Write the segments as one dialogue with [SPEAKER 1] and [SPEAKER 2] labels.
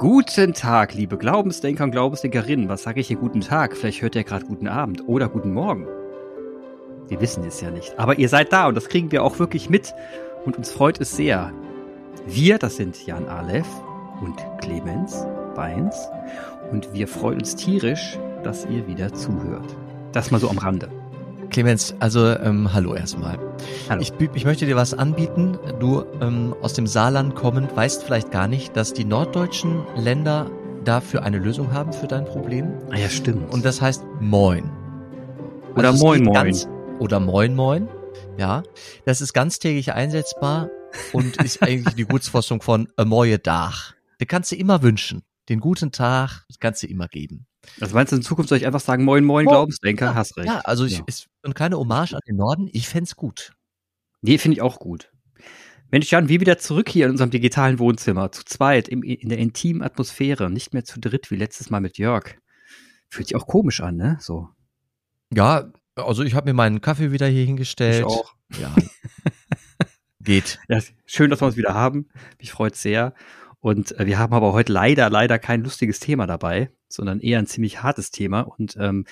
[SPEAKER 1] Guten Tag, liebe Glaubensdenker und Glaubensdenkerinnen. Was sage ich hier guten Tag? Vielleicht hört ihr gerade guten Abend oder guten Morgen. Wir wissen es ja nicht. Aber ihr seid da und das kriegen wir auch wirklich mit. Und uns freut es sehr. Wir, das sind Jan Aleph und Clemens Beins. Und wir freuen uns tierisch, dass ihr wieder zuhört. Das mal so am Rande.
[SPEAKER 2] Clemens, also ähm, hallo erstmal. Hallo. Ich, ich möchte dir was anbieten. Du ähm, aus dem Saarland kommend weißt vielleicht gar nicht, dass die norddeutschen Länder dafür eine Lösung haben für dein Problem.
[SPEAKER 1] Ah ja, stimmt.
[SPEAKER 2] Und das heißt Moin.
[SPEAKER 1] Oder also Moin Moin.
[SPEAKER 2] Ganz, oder Moin Moin. Ja, das ist ganztägig einsetzbar und ist eigentlich die Gutsfassung von a Moje Dach. Den kannst du immer wünschen. Den guten Tag, das kannst du immer geben.
[SPEAKER 1] Also meinst du, in Zukunft soll ich einfach sagen, moin, moin, oh, Glaubensdenker,
[SPEAKER 2] ja,
[SPEAKER 1] hast recht.
[SPEAKER 2] Ja, also ich, ja. ist und keine Hommage an den Norden, ich fände gut.
[SPEAKER 1] Nee, finde ich auch gut. Mensch, Jan, wir wieder zurück hier in unserem digitalen Wohnzimmer, zu zweit, im, in der intimen Atmosphäre, nicht mehr zu dritt wie letztes Mal mit Jörg. Fühlt sich auch komisch an, ne? So.
[SPEAKER 2] Ja, also ich habe mir meinen Kaffee wieder hier hingestellt. Ich
[SPEAKER 1] auch.
[SPEAKER 2] Ja. Geht.
[SPEAKER 1] Ja, schön, dass wir uns wieder haben. Mich freut sehr. Und äh, wir haben aber heute leider, leider kein lustiges Thema dabei, sondern eher ein ziemlich hartes Thema. Und ähm,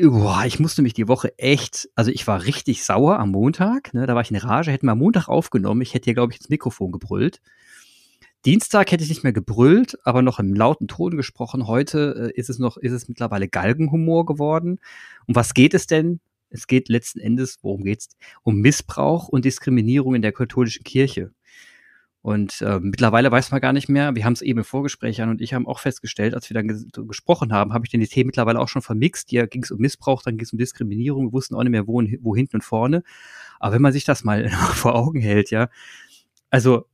[SPEAKER 1] boah, ich musste mich die Woche echt, also ich war richtig sauer am Montag, ne, da war ich in Rage, hätten wir am Montag aufgenommen, ich hätte hier, glaube ich, ins Mikrofon gebrüllt. Dienstag hätte ich nicht mehr gebrüllt, aber noch im lauten Ton gesprochen. Heute äh, ist es noch, ist es mittlerweile Galgenhumor geworden. Um was geht es denn? Es geht letzten Endes, worum geht's? Um Missbrauch und Diskriminierung in der katholischen Kirche. Und äh, mittlerweile weiß man gar nicht mehr, wir haben es eben im Vorgespräch an und ich haben auch festgestellt, als wir dann ges gesprochen haben, habe ich denn die Themen mittlerweile auch schon vermixt. Hier ging es um Missbrauch, dann ging es um Diskriminierung, wir wussten auch nicht mehr, wo, wo hinten und vorne. Aber wenn man sich das mal vor Augen hält, ja, also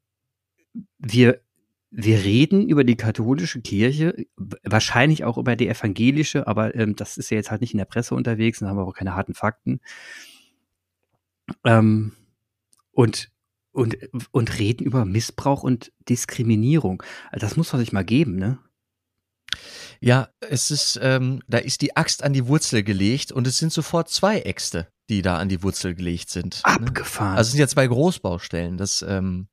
[SPEAKER 1] wir, wir reden über die katholische Kirche, wahrscheinlich auch über die evangelische, aber ähm, das ist ja jetzt halt nicht in der Presse unterwegs, dann haben wir auch keine harten Fakten. Ähm, und und, und reden über Missbrauch und Diskriminierung. Das muss man sich mal geben, ne?
[SPEAKER 2] Ja, es ist, ähm, da ist die Axt an die Wurzel gelegt und es sind sofort zwei Äxte, die da an die Wurzel gelegt sind.
[SPEAKER 1] Ne? Abgefahren.
[SPEAKER 2] Ne? Also es sind ja zwei Großbaustellen. Das, ähm,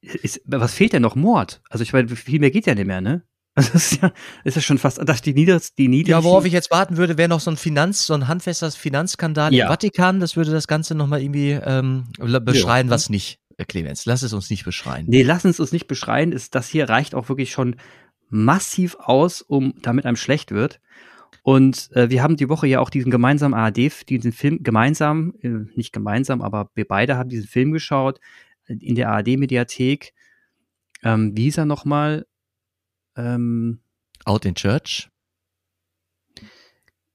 [SPEAKER 1] ist, was fehlt denn noch? Mord? Also ich meine, viel mehr geht ja nicht mehr, ne? Also das ist ja, ist ja schon fast, dass die niedrigsten, die niedrigsten.
[SPEAKER 2] Ja, worauf ich jetzt warten würde, wäre noch so ein Finanz, so ein handfester Finanzskandal ja. im Vatikan. Das würde das Ganze nochmal irgendwie ähm, beschreien, ja. was nicht. Clemens, lass es uns nicht beschreien.
[SPEAKER 1] Nee, lass es uns nicht beschreien. Ist, das hier reicht auch wirklich schon massiv aus, um damit einem schlecht wird. Und äh, wir haben die Woche ja auch diesen gemeinsamen ARD, diesen Film gemeinsam, äh, nicht gemeinsam, aber wir beide haben diesen Film geschaut äh, in der ARD-Mediathek. Ähm, wie hieß er nochmal?
[SPEAKER 2] Ähm, Out in Church.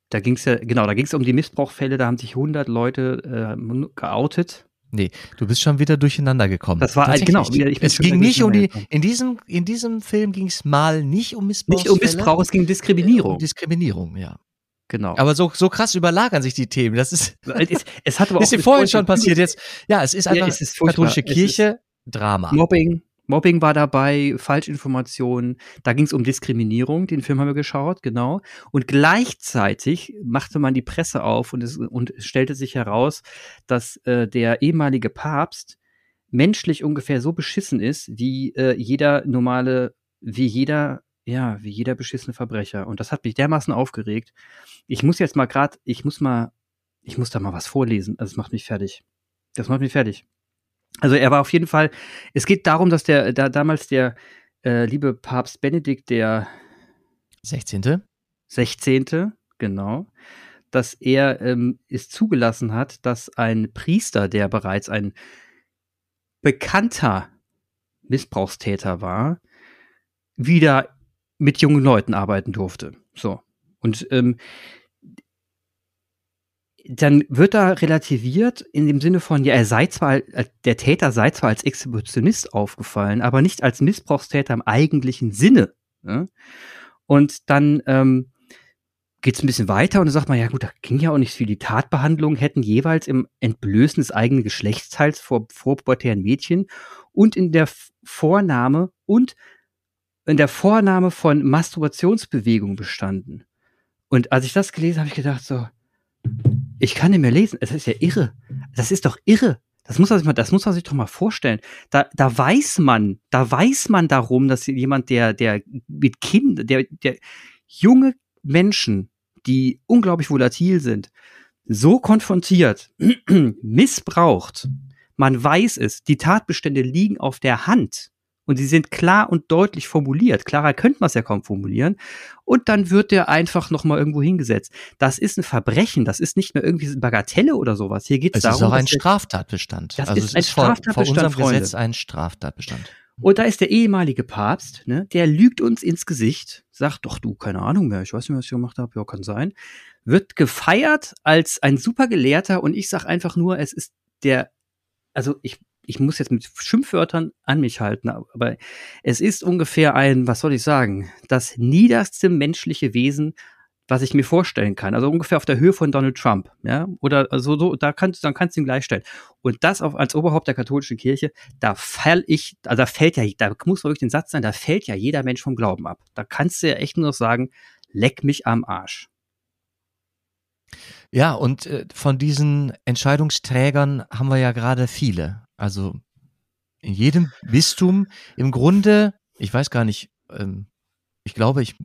[SPEAKER 1] Da ging es ja, genau, da ging es um die Missbrauchfälle, da haben sich 100 Leute äh, geoutet.
[SPEAKER 2] Nee, du bist schon wieder durcheinander gekommen.
[SPEAKER 1] Das war genau.
[SPEAKER 2] Ich es ging nicht um die. In diesem in diesem Film ging es mal nicht um Missbrauch.
[SPEAKER 1] Nicht um Missbrauch, es ging um Diskriminierung. Um
[SPEAKER 2] Diskriminierung, ja.
[SPEAKER 1] Genau.
[SPEAKER 2] Aber so, so krass überlagern sich die Themen. Das ist.
[SPEAKER 1] Es, es hat aber
[SPEAKER 2] auch. Ist dir vorhin schon passiert jetzt? Ja, es ist einfach ja, es ist katholische Kirche, Drama.
[SPEAKER 1] Mobbing, Mobbing war dabei, Falschinformationen, da ging es um Diskriminierung, den Film haben wir geschaut, genau. Und gleichzeitig machte man die Presse auf und es, und es stellte sich heraus, dass äh, der ehemalige Papst menschlich ungefähr so beschissen ist, wie äh, jeder normale, wie jeder, ja, wie jeder beschissene Verbrecher. Und das hat mich dermaßen aufgeregt. Ich muss jetzt mal grad, ich muss mal, ich muss da mal was vorlesen. Also es macht mich fertig. Das macht mich fertig. Also er war auf jeden Fall, es geht darum, dass der da damals der äh, liebe Papst Benedikt der
[SPEAKER 2] 16.
[SPEAKER 1] 16. genau, dass er ähm, es zugelassen hat, dass ein Priester, der bereits ein bekannter Missbrauchstäter war, wieder mit jungen Leuten arbeiten durfte. So. Und ähm, dann wird da relativiert in dem Sinne von, ja, er sei zwar, der Täter sei zwar als Exhibitionist aufgefallen, aber nicht als Missbrauchstäter im eigentlichen Sinne. Ne? Und dann ähm, geht ein bisschen weiter und dann sagt man, ja gut, da ging ja auch nicht viel. Die Tatbehandlungen hätten jeweils im Entblößen des eigenen Geschlechtsteils vor vorpubertären Mädchen und in der Vornahme und in der Vornahme von Masturbationsbewegungen bestanden. Und als ich das gelesen habe, habe ich gedacht so, ich kann nicht mehr lesen. Es ist ja irre. Das ist doch irre. Das muss man sich mal, das muss man sich doch mal vorstellen. Da, da weiß man, da weiß man darum, dass jemand, der, der mit Kind, der, der junge Menschen, die unglaublich volatil sind, so konfrontiert, missbraucht. Man weiß es, die Tatbestände liegen auf der Hand und sie sind klar und deutlich formuliert. Klarer könnte man es ja kaum formulieren. Und dann wird der einfach nochmal irgendwo hingesetzt. Das ist ein Verbrechen, das ist nicht mehr irgendwie Bagatelle oder sowas. Hier geht es darum.
[SPEAKER 2] Es ist auch ein Straftatbestand.
[SPEAKER 1] Das also ist ein ist Straftatbestand, vor, vor unserem
[SPEAKER 2] Freunde. Gesetz ein Straftatbestand.
[SPEAKER 1] Und da ist der ehemalige Papst, ne, der lügt uns ins Gesicht, sagt doch du, keine Ahnung mehr, ich weiß nicht, was ich gemacht habe, ja, kann sein. Wird gefeiert als ein super Gelehrter und ich sag einfach nur, es ist der, also ich ich muss jetzt mit Schimpfwörtern an mich halten, aber es ist ungefähr ein, was soll ich sagen, das niederste menschliche Wesen, was ich mir vorstellen kann. Also ungefähr auf der Höhe von Donald Trump, ja, oder so, so da kannst dann kannst du ihn gleichstellen. Und das auf, als Oberhaupt der katholischen Kirche, da fall ich, also da fällt ja, da muss wirklich den Satz sein, da fällt ja jeder Mensch vom Glauben ab. Da kannst du ja echt nur noch sagen, leck mich am Arsch.
[SPEAKER 2] Ja, und äh, von diesen Entscheidungsträgern haben wir ja gerade viele. Also in jedem Bistum im Grunde, ich weiß gar nicht, ähm, ich glaube, ich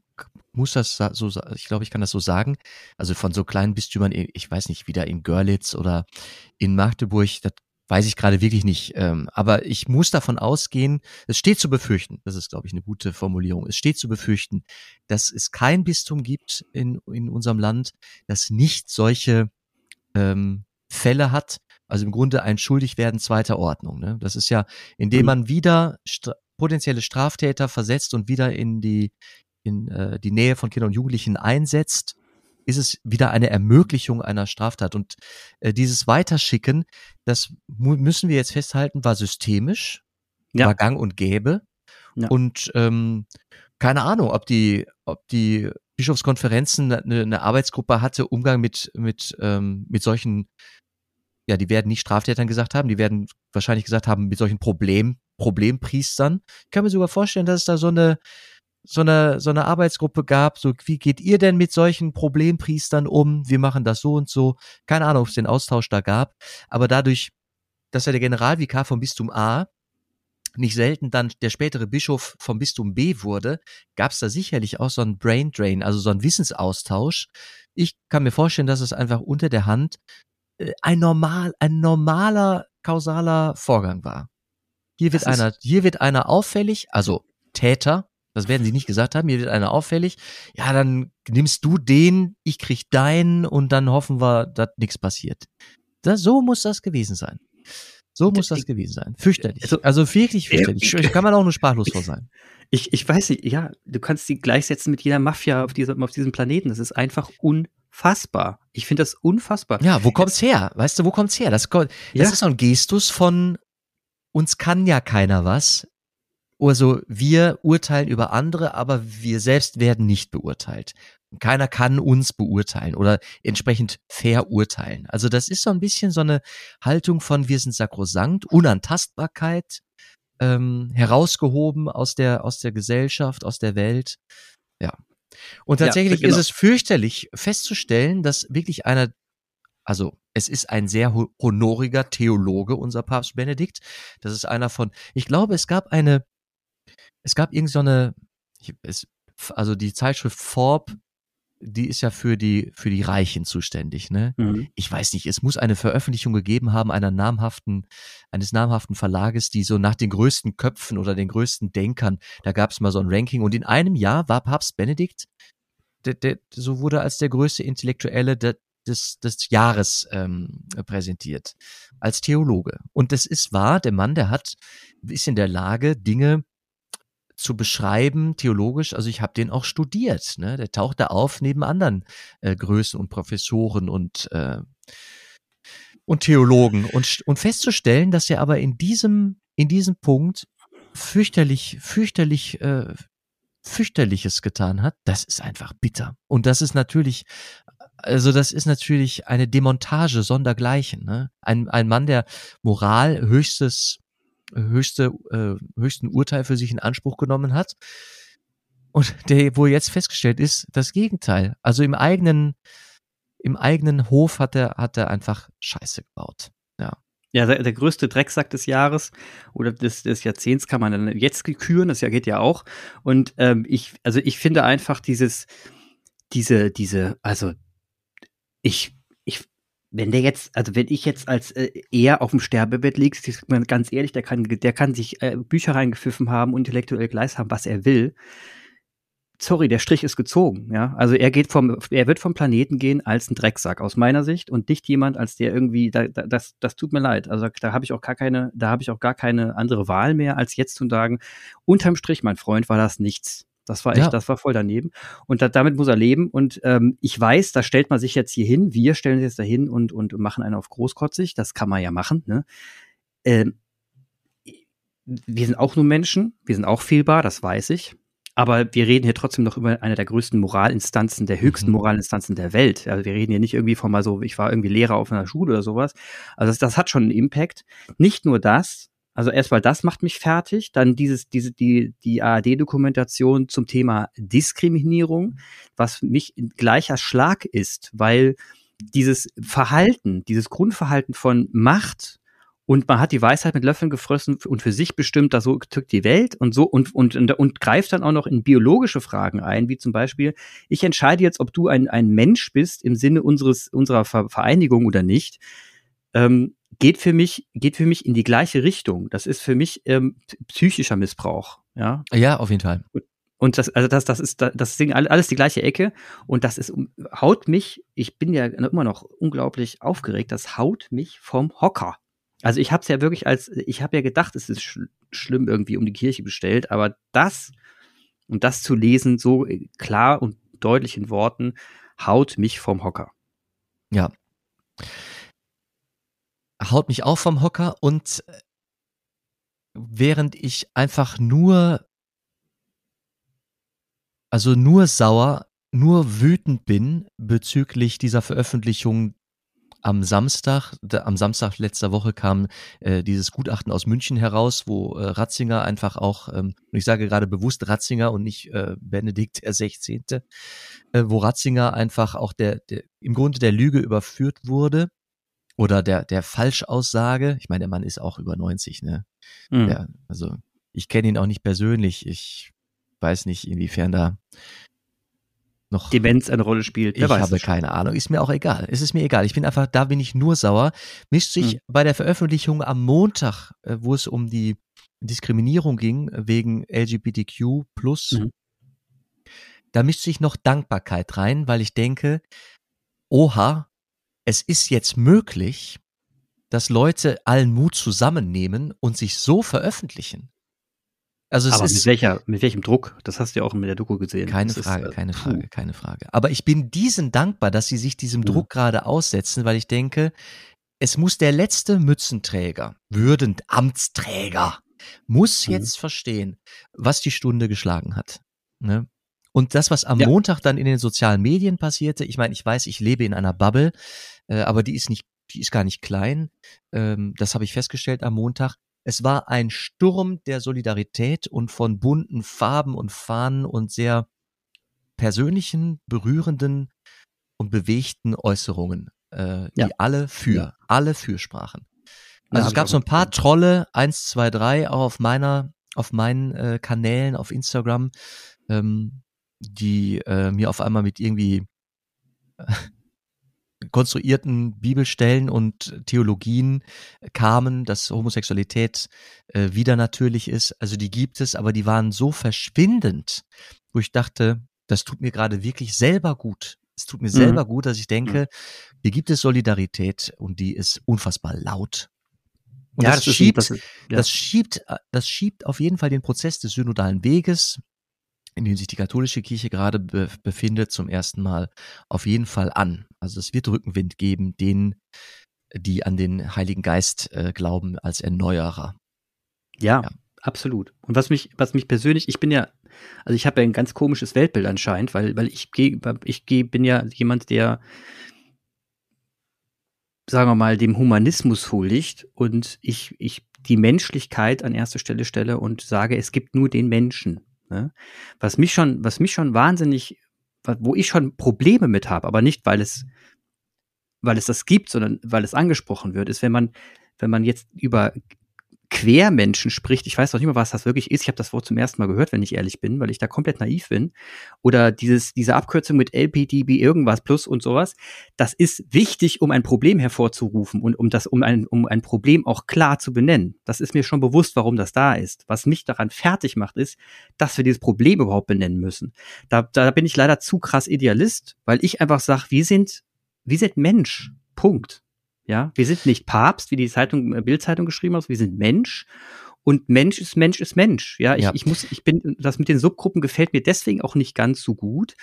[SPEAKER 2] muss das so, ich glaube, ich kann das so sagen. Also von so kleinen Bistümern, ich weiß nicht, wieder in Görlitz oder in Magdeburg, das weiß ich gerade wirklich nicht. Ähm, aber ich muss davon ausgehen, es steht zu befürchten, das ist, glaube ich, eine gute Formulierung, es steht zu befürchten, dass es kein Bistum gibt in, in unserem Land, das nicht solche ähm, Fälle hat, also im Grunde ein Schuldigwerden zweiter Ordnung. Ne? Das ist ja, indem mhm. man wieder stra potenzielle Straftäter versetzt und wieder in die, in äh, die Nähe von Kindern und Jugendlichen einsetzt, ist es wieder eine Ermöglichung einer Straftat. Und äh, dieses Weiterschicken, das müssen wir jetzt festhalten, war systemisch, ja. war gang und gäbe. Ja. Und ähm, keine Ahnung, ob die, ob die Bischofskonferenzen eine, eine Arbeitsgruppe hatte, Umgang mit, mit, ähm, mit solchen ja, die werden nicht Straftätern gesagt haben, die werden wahrscheinlich gesagt haben, mit solchen Problem, Problempriestern. Ich kann mir sogar vorstellen, dass es da so eine, so eine, so eine Arbeitsgruppe gab, so, wie geht ihr denn mit solchen Problempriestern um? Wir machen das so und so. Keine Ahnung, ob es den Austausch da gab. Aber dadurch, dass er der Generalvikar vom Bistum A nicht selten dann der spätere Bischof vom Bistum B wurde, gab es da sicherlich auch so einen Brain Drain, also so einen Wissensaustausch. Ich kann mir vorstellen, dass es einfach unter der Hand ein normal, ein normaler kausaler Vorgang war. Hier wird einer, hier wird einer auffällig, also Täter, das werden sie nicht gesagt haben, hier wird einer auffällig, ja, dann nimmst du den, ich krieg deinen und dann hoffen wir, dass nichts passiert. Das, so muss das gewesen sein. So muss das gewesen sein. Fürchterlich. Also, also wirklich fürchterlich. Ich, kann man auch nur sprachlos vor sein.
[SPEAKER 1] Ich, ich weiß nicht, ja, du kannst sie gleichsetzen mit jeder Mafia auf diesem, auf diesem Planeten. Das ist einfach unfassbar unfassbar. Ich finde das unfassbar.
[SPEAKER 2] Ja, wo kommt's her? Weißt du, wo kommt's her? Das, das ja. ist so ein Gestus von uns kann ja keiner was. Also wir urteilen über andere, aber wir selbst werden nicht beurteilt. Keiner kann uns beurteilen oder entsprechend verurteilen. Also das ist so ein bisschen so eine Haltung von wir sind sakrosankt, Unantastbarkeit, ähm, herausgehoben aus der, aus der Gesellschaft, aus der Welt. Ja, und tatsächlich ja, genau. ist es fürchterlich festzustellen, dass wirklich einer, also es ist ein sehr honoriger Theologe, unser Papst Benedikt. Das ist einer von, ich glaube, es gab eine, es gab irgend so eine, also die Zeitschrift Forb die ist ja für die, für die Reichen zuständig, ne? Mhm. Ich weiß nicht, es muss eine Veröffentlichung gegeben haben einer namhaften, eines namhaften Verlages, die so nach den größten Köpfen oder den größten Denkern, da gab es mal so ein Ranking und in einem Jahr war Papst Benedikt, der, der, so wurde als der größte Intellektuelle der, des, des Jahres ähm, präsentiert, als Theologe. Und das ist wahr, der Mann, der hat, ist in der Lage, Dinge zu beschreiben, theologisch, also ich habe den auch studiert, ne? Der taucht da auf neben anderen äh, Größen und Professoren und äh, und Theologen und und festzustellen, dass er aber in diesem in diesem Punkt fürchterlich fürchterlich äh, fürchterliches getan hat, das ist einfach bitter und das ist natürlich also das ist natürlich eine Demontage sondergleichen. Ne? Ein, ein Mann, der Moral höchstes höchste, äh, höchsten Urteil für sich in Anspruch genommen hat. Und der, wo jetzt festgestellt ist, das Gegenteil. Also im eigenen, im eigenen Hof hat er, hat er einfach Scheiße gebaut. Ja.
[SPEAKER 1] Ja, der, der, größte Drecksack des Jahres oder des, des Jahrzehnts kann man dann jetzt geküren, das geht ja auch. Und ähm, ich, also ich finde einfach dieses, diese, diese, also ich, ich, wenn der jetzt, also wenn ich jetzt als äh, er auf dem Sterbebett liegt, ganz ehrlich, der kann, der kann sich äh, Bücher reingepfiffen haben, intellektuell gleich haben, was er will sorry, der Strich ist gezogen, ja. Also er geht vom, er wird vom Planeten gehen als ein Drecksack aus meiner Sicht und nicht jemand, als der irgendwie, da, da, das, das tut mir leid. Also da habe ich auch gar keine, da habe ich auch gar keine andere Wahl mehr, als jetzt zu sagen, unterm Strich, mein Freund, war das nichts. Das war echt, ja. das war voll daneben. Und da, damit muss er leben. Und ähm, ich weiß, da stellt man sich jetzt hier hin, wir stellen uns jetzt dahin und, und machen einen auf großkotzig. Das kann man ja machen. Ne? Ähm, wir sind auch nur Menschen, wir sind auch fehlbar, das weiß ich. Aber wir reden hier trotzdem noch über eine der größten Moralinstanzen, der höchsten mhm. Moralinstanzen der Welt. Also wir reden hier nicht irgendwie von mal so, ich war irgendwie Lehrer auf einer Schule oder sowas. Also das, das hat schon einen Impact. Nicht nur das, also erstmal das macht mich fertig, dann dieses, diese, die, die ARD-Dokumentation zum Thema Diskriminierung, was mich gleicher Schlag ist, weil dieses Verhalten, dieses Grundverhalten von Macht und man hat die Weisheit mit Löffeln gefressen und für sich bestimmt, da so tückt die Welt und so und, und, und, und greift dann auch noch in biologische Fragen ein, wie zum Beispiel, ich entscheide jetzt, ob du ein, ein Mensch bist im Sinne unseres, unserer Vereinigung oder nicht, ähm, geht für mich, geht für mich in die gleiche Richtung. Das ist für mich ähm, psychischer Missbrauch, ja.
[SPEAKER 2] Ja, auf jeden Fall.
[SPEAKER 1] Und das, also das, das ist, das Ding, alles die gleiche Ecke. Und das ist, haut mich, ich bin ja immer noch unglaublich aufgeregt, das haut mich vom Hocker. Also ich habe es ja wirklich als, ich habe ja gedacht, es ist sch schlimm irgendwie um die Kirche bestellt, aber das und das zu lesen, so äh, klar und deutlich in Worten, haut mich vom Hocker.
[SPEAKER 2] Ja. Haut mich auch vom Hocker und äh, während ich einfach nur, also nur sauer, nur wütend bin bezüglich dieser Veröffentlichung am Samstag, am Samstag letzter Woche kam äh, dieses Gutachten aus München heraus, wo äh, Ratzinger einfach auch, ähm, und ich sage gerade bewusst Ratzinger und nicht äh, Benedikt der 16., äh, wo Ratzinger einfach auch der, der im Grunde der Lüge überführt wurde oder der, der Falschaussage. Ich meine, der Mann ist auch über 90, ne? Mhm. Der, also ich kenne ihn auch nicht persönlich. Ich weiß nicht, inwiefern da noch
[SPEAKER 1] Demenz eine Rolle spielt.
[SPEAKER 2] Ich habe keine Ahnung. Ist mir auch egal. Es ist mir egal. Ich bin einfach, da bin ich nur sauer. Mischt sich hm. bei der Veröffentlichung am Montag, äh, wo es um die Diskriminierung ging wegen LGBTQ plus, mhm. da mischt sich noch Dankbarkeit rein, weil ich denke, oha, es ist jetzt möglich, dass Leute allen Mut zusammennehmen und sich so veröffentlichen.
[SPEAKER 1] Also es Aber ist mit, welcher, mit welchem Druck? Das hast du ja auch mit der Doku gesehen.
[SPEAKER 2] Keine
[SPEAKER 1] das
[SPEAKER 2] Frage, ist, äh, keine puh. Frage, keine Frage. Aber ich bin diesen dankbar, dass sie sich diesem mhm. Druck gerade aussetzen, weil ich denke, es muss der letzte Mützenträger, würdend Amtsträger, muss mhm. jetzt verstehen, was die Stunde geschlagen hat. Ne? Und das, was am ja. Montag dann in den sozialen Medien passierte, ich meine, ich weiß, ich lebe in einer Bubble, äh, aber die ist nicht, die ist gar nicht klein. Ähm, das habe ich festgestellt am Montag. Es war ein Sturm der Solidarität und von bunten Farben und Fahnen und sehr persönlichen, berührenden und bewegten Äußerungen, äh, ja. die alle für, ja. alle für sprachen. Also ja, es gab so ein paar Trolle, eins, zwei, drei, auch auf meiner, auf meinen äh, Kanälen, auf Instagram, ähm, die äh, mir auf einmal mit irgendwie konstruierten Bibelstellen und Theologien kamen, dass Homosexualität äh, wieder natürlich ist. Also die gibt es, aber die waren so verschwindend, wo ich dachte, das tut mir gerade wirklich selber gut. Es tut mir mhm. selber gut, dass ich denke, mhm. hier gibt es Solidarität und die ist unfassbar laut. Und ja, das, das schiebt, ist, das, ist, ja. das schiebt, das schiebt auf jeden Fall den Prozess des synodalen Weges, in dem sich die katholische Kirche gerade be befindet, zum ersten Mal auf jeden Fall an. Also es wird Rückenwind geben, denen, die an den Heiligen Geist äh, glauben als Erneuerer.
[SPEAKER 1] Ja, ja, absolut. Und was mich, was mich persönlich, ich bin ja, also ich habe ja ein ganz komisches Weltbild anscheinend, weil, weil ich gehe, ich gehe, bin ja jemand, der sagen wir mal, dem Humanismus huldigt und ich, ich die Menschlichkeit an erste Stelle stelle und sage, es gibt nur den Menschen. Ne? Was mich schon, was mich schon wahnsinnig, wo ich schon Probleme mit habe, aber nicht, weil es, weil es das gibt, sondern weil es angesprochen wird, ist, wenn man, wenn man jetzt über Quermenschen spricht, ich weiß noch nicht mal, was das wirklich ist. Ich habe das Wort zum ersten Mal gehört, wenn ich ehrlich bin, weil ich da komplett naiv bin. Oder dieses, diese Abkürzung mit LPDB irgendwas plus und sowas. Das ist wichtig, um ein Problem hervorzurufen und um das, um ein, um ein Problem auch klar zu benennen. Das ist mir schon bewusst, warum das da ist. Was mich daran fertig macht, ist, dass wir dieses Problem überhaupt benennen müssen. Da, da bin ich leider zu krass Idealist, weil ich einfach sage, wir sind, wir sind Mensch. Punkt. Ja, wir sind nicht Papst, wie die Zeitung, äh, Bildzeitung geschrieben hat, wir sind Mensch. Und Mensch ist Mensch ist Mensch. Ja, ich, ja. ich muss, ich bin, das mit den Subgruppen gefällt mir deswegen auch nicht ganz so gut,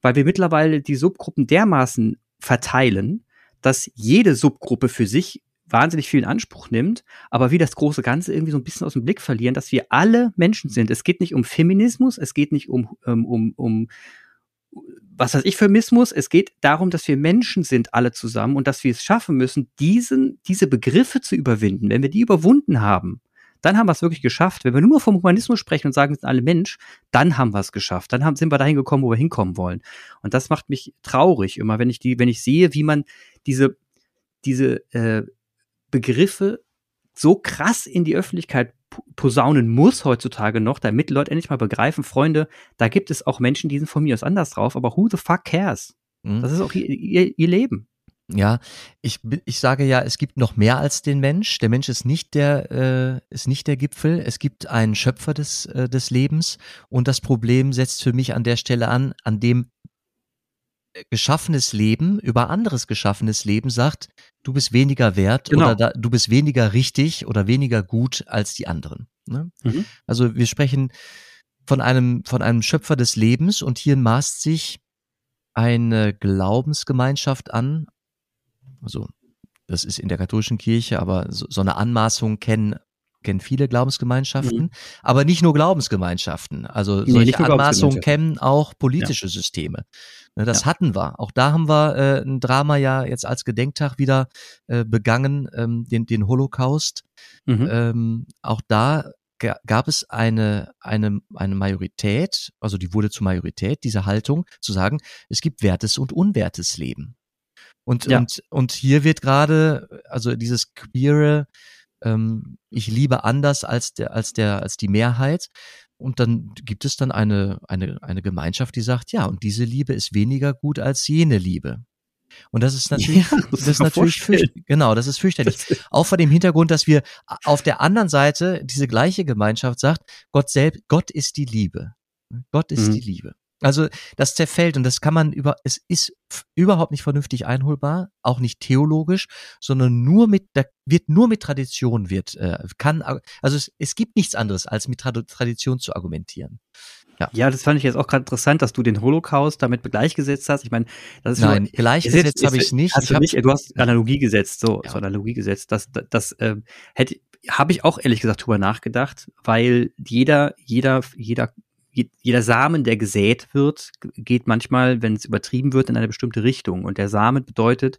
[SPEAKER 1] weil wir mittlerweile die Subgruppen dermaßen verteilen, dass jede Subgruppe für sich wahnsinnig viel in Anspruch nimmt, aber wie das große Ganze irgendwie so ein bisschen aus dem Blick verlieren, dass wir alle Menschen sind. Es geht nicht um Feminismus, es geht nicht um, um, um, um was weiß ich für Missmus. Es geht darum, dass wir Menschen sind alle zusammen und dass wir es schaffen müssen, diesen, diese Begriffe zu überwinden. Wenn wir die überwunden haben, dann haben wir es wirklich geschafft. Wenn wir nur vom Humanismus sprechen und sagen, wir sind alle Mensch, dann haben wir es geschafft. Dann haben, sind wir dahin gekommen, wo wir hinkommen wollen. Und das macht mich traurig immer, wenn ich die, wenn ich sehe, wie man diese, diese äh, Begriffe so krass in die Öffentlichkeit posaunen muss heutzutage noch, damit Leute endlich mal begreifen, Freunde, da gibt es auch Menschen, die sind von mir aus anders drauf, aber who the fuck cares? Mhm. Das ist auch ihr, ihr, ihr Leben.
[SPEAKER 2] Ja, ich, ich sage ja, es gibt noch mehr als den Mensch. Der Mensch ist nicht der, äh, ist nicht der Gipfel. Es gibt einen Schöpfer des, äh, des Lebens. Und das Problem setzt für mich an der Stelle an, an dem geschaffenes Leben über anderes geschaffenes Leben sagt, du bist weniger wert genau. oder da, du bist weniger richtig oder weniger gut als die anderen. Ne? Mhm. Also wir sprechen von einem, von einem Schöpfer des Lebens und hier maßt sich eine Glaubensgemeinschaft an. Also das ist in der katholischen Kirche, aber so, so eine Anmaßung kennen kennen viele Glaubensgemeinschaften, mhm. aber nicht nur Glaubensgemeinschaften. Also nee, solche Anmaßungen kennen auch politische ja. Systeme. Ne, das ja. hatten wir. Auch da haben wir äh, ein Drama ja jetzt als Gedenktag wieder äh, begangen, ähm, den, den Holocaust. Mhm. Ähm, auch da gab es eine, eine, eine Majorität, also die wurde zur Majorität, diese Haltung, zu sagen, es gibt wertes und unwertes Leben. Und, ja. und, und hier wird gerade, also dieses queere, ähm, ich liebe anders als der, als der, als die Mehrheit, und dann gibt es dann eine, eine, eine Gemeinschaft, die sagt, ja, und diese Liebe ist weniger gut als jene Liebe. Und das ist natürlich, ja, das, das ist natürlich fürchterlich. Genau, das ist fürchterlich. Auch vor dem Hintergrund, dass wir auf der anderen Seite diese gleiche Gemeinschaft sagt, Gott selbst, Gott ist die Liebe. Gott ist mhm. die Liebe. Also das zerfällt und das kann man über, es ist überhaupt nicht vernünftig einholbar, auch nicht theologisch, sondern nur mit, da wird nur mit Tradition wird, äh, kann, also es, es gibt nichts anderes, als mit Tradition zu argumentieren.
[SPEAKER 1] Ja. ja, das fand ich jetzt auch gerade interessant, dass du den Holocaust damit gleichgesetzt hast. Ich meine, das ist
[SPEAKER 2] Nein, schon, gleichgesetzt habe ich nicht.
[SPEAKER 1] Hast
[SPEAKER 2] ich
[SPEAKER 1] du, nicht du hast Analogie gesetzt, so, ja. so Analogie gesetzt. Das, das, das äh, hätte, habe ich auch ehrlich gesagt drüber nachgedacht, weil jeder, jeder, jeder jeder Samen, der gesät wird, geht manchmal, wenn es übertrieben wird, in eine bestimmte Richtung. Und der Samen bedeutet,